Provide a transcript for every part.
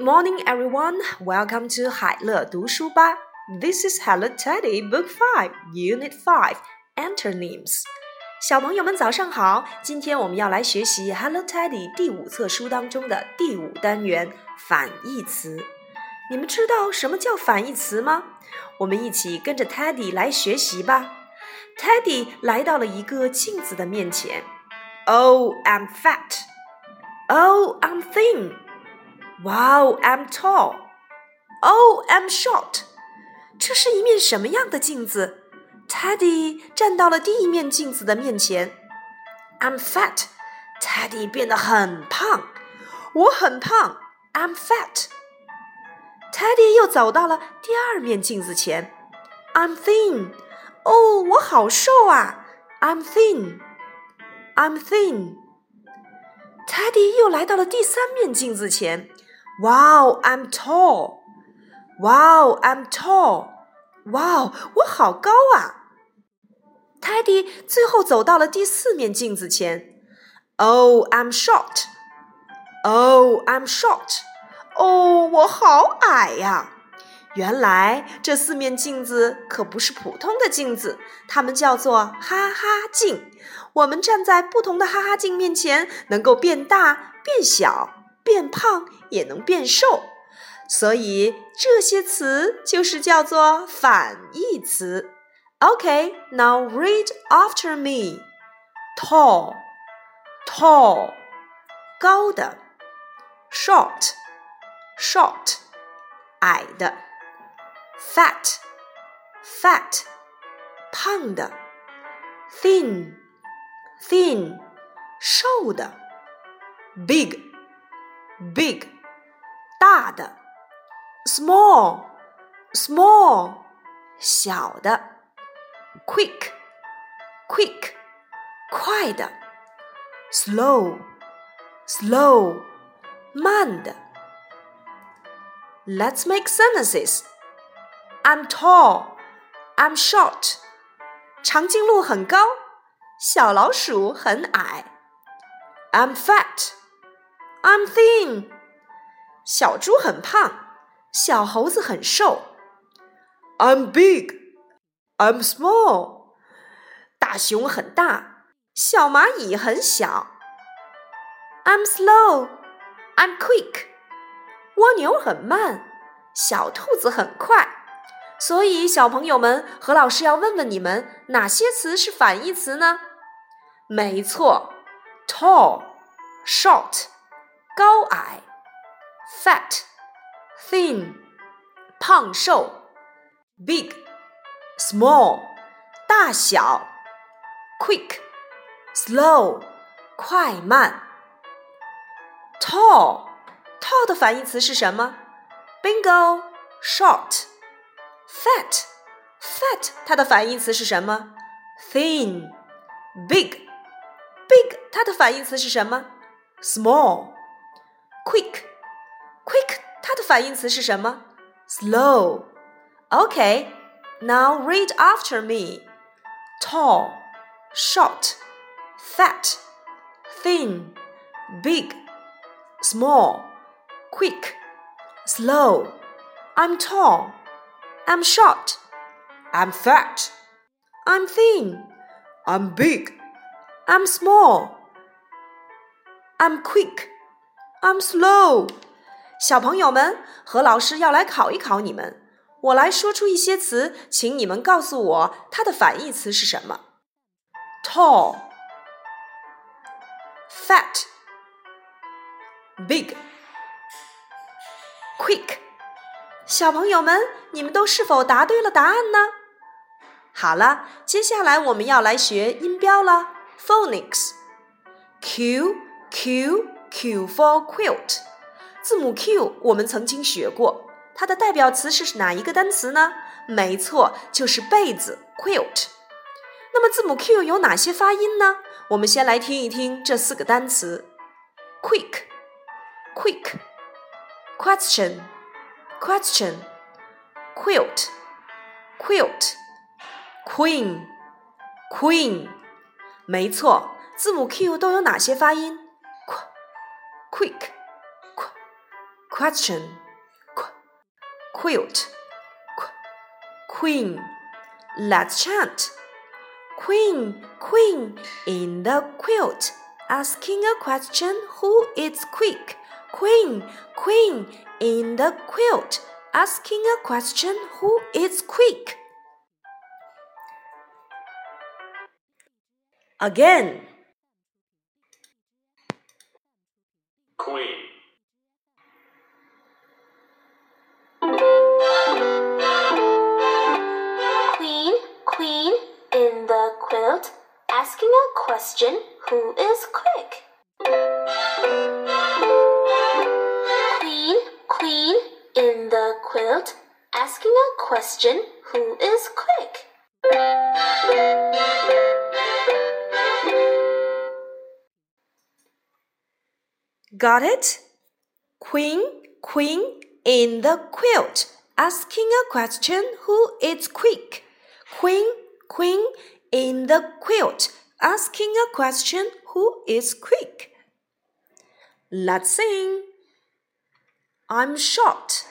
Good morning, everyone. Welcome to 海乐读书吧。This is Hello Teddy, Book Five, Unit Five, Antonyms. 小朋友们早上好，今天我们要来学习 Hello Teddy 第五册书当中的第五单元反义词。你们知道什么叫反义词吗？我们一起跟着 Teddy 来学习吧。Teddy 来到了一个镜子的面前。Oh, I'm fat. Oh, I'm thin. Wow, I'm tall. Oh, I'm short. 这是一面什么样的镜子？Teddy 站到了第一面镜子的面前。I'm fat. Teddy 变得很胖。我很胖。I'm fat. Teddy 又走到了第二面镜子前。I'm thin. 哦，我好瘦啊。I'm thin. I'm thin. Teddy 又来到了第三面镜子前。 Wow, I'm tall. Wow, I'm tall. Wow，我好高啊。Teddy 最后走到了第四面镜子前。Oh, I'm short. Oh, I'm short. 哦，我好矮呀！原来这四面镜子可不是普通的镜子，它们叫做哈哈镜。我们站在不同的哈哈镜面前，能够变大、变小、变胖，也能变瘦。所以这些词就是叫做反义词。Okay, now read after me. Tall, tall, 高的；short, short, 矮的；fat, fat, 胖的；thin, thin, 瘦的；big, big, 大的；small, small, 小的。quick, quick，快的；slow, slow，慢的。Let's make sentences. I'm tall. I'm short. 长颈鹿很高，小老鼠很矮。I'm fat. I'm thin. 小猪很胖，小猴子很瘦。I'm big. I'm small，大熊很大，小蚂蚁很小。I'm slow，I'm quick，蜗牛很慢，小兔子很快。所以，小朋友们何老师要问问你们，哪些词是反义词呢？没错，tall，short，高矮 ；fat，thin，胖瘦；big。small 大小，quick slow 快慢，tall tall 的反义词是什么？Bingo short fat fat 它的反义词是什么？thin big big 它的反义词是什么？small quick quick 它的反义词是什么？slow OK。Now read after me. Tall, short, fat, thin, big, small, quick, slow. I'm tall. I'm short. I'm fat. I'm thin. I'm big. I'm small. I'm quick. I'm slow. 小朋友们，何老师要来考一考你们。我来说出一些词，请你们告诉我它的反义词是什么：tall、fat、big、quick。小朋友们，你们都是否答对了答案呢？好了，接下来我们要来学音标了，phonics。Q Q Q for quilt，字母 Q 我们曾经学过。它的代表词是哪一个单词呢？没错，就是被子 quilt。那么字母 Q 有哪些发音呢？我们先来听一听这四个单词：quick、quick、question、question、quilt、quilt、queen、queen。没错，字母 Q 都有哪些发音？qu，quick、question, qu, quilt, qu, queen. Let's chant. Queen, queen, in the quilt, asking a question who is quick. Queen, queen, in the quilt, asking a question who is quick. Again. Queen. Queen, who is quick? Queen, queen, in the quilt, asking a question who is quick? Got it? Queen, queen, in the quilt, asking a question who is quick. Queen, queen, in the quilt, asking a question who is quick. Let's sing. I'm short.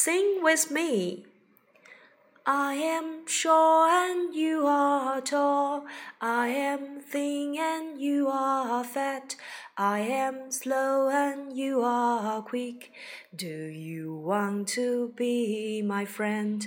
Sing with me. I am short and you are tall. I am thin and you are fat. I am slow and you are quick. Do you want to be my friend?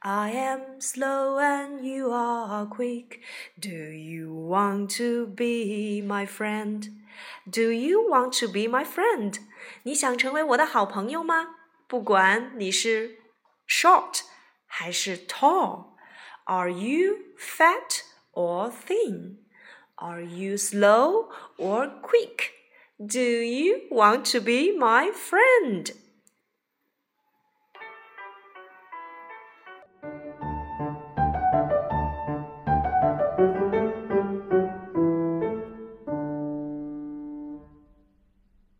I am slow and you are quick. Do you want to be my friend? Do you want to be my friend? 你想成为我的好朋友吗？不管你是 short 还是 tall, are you fat or thin? Are you slow or quick? Do you want to be my friend?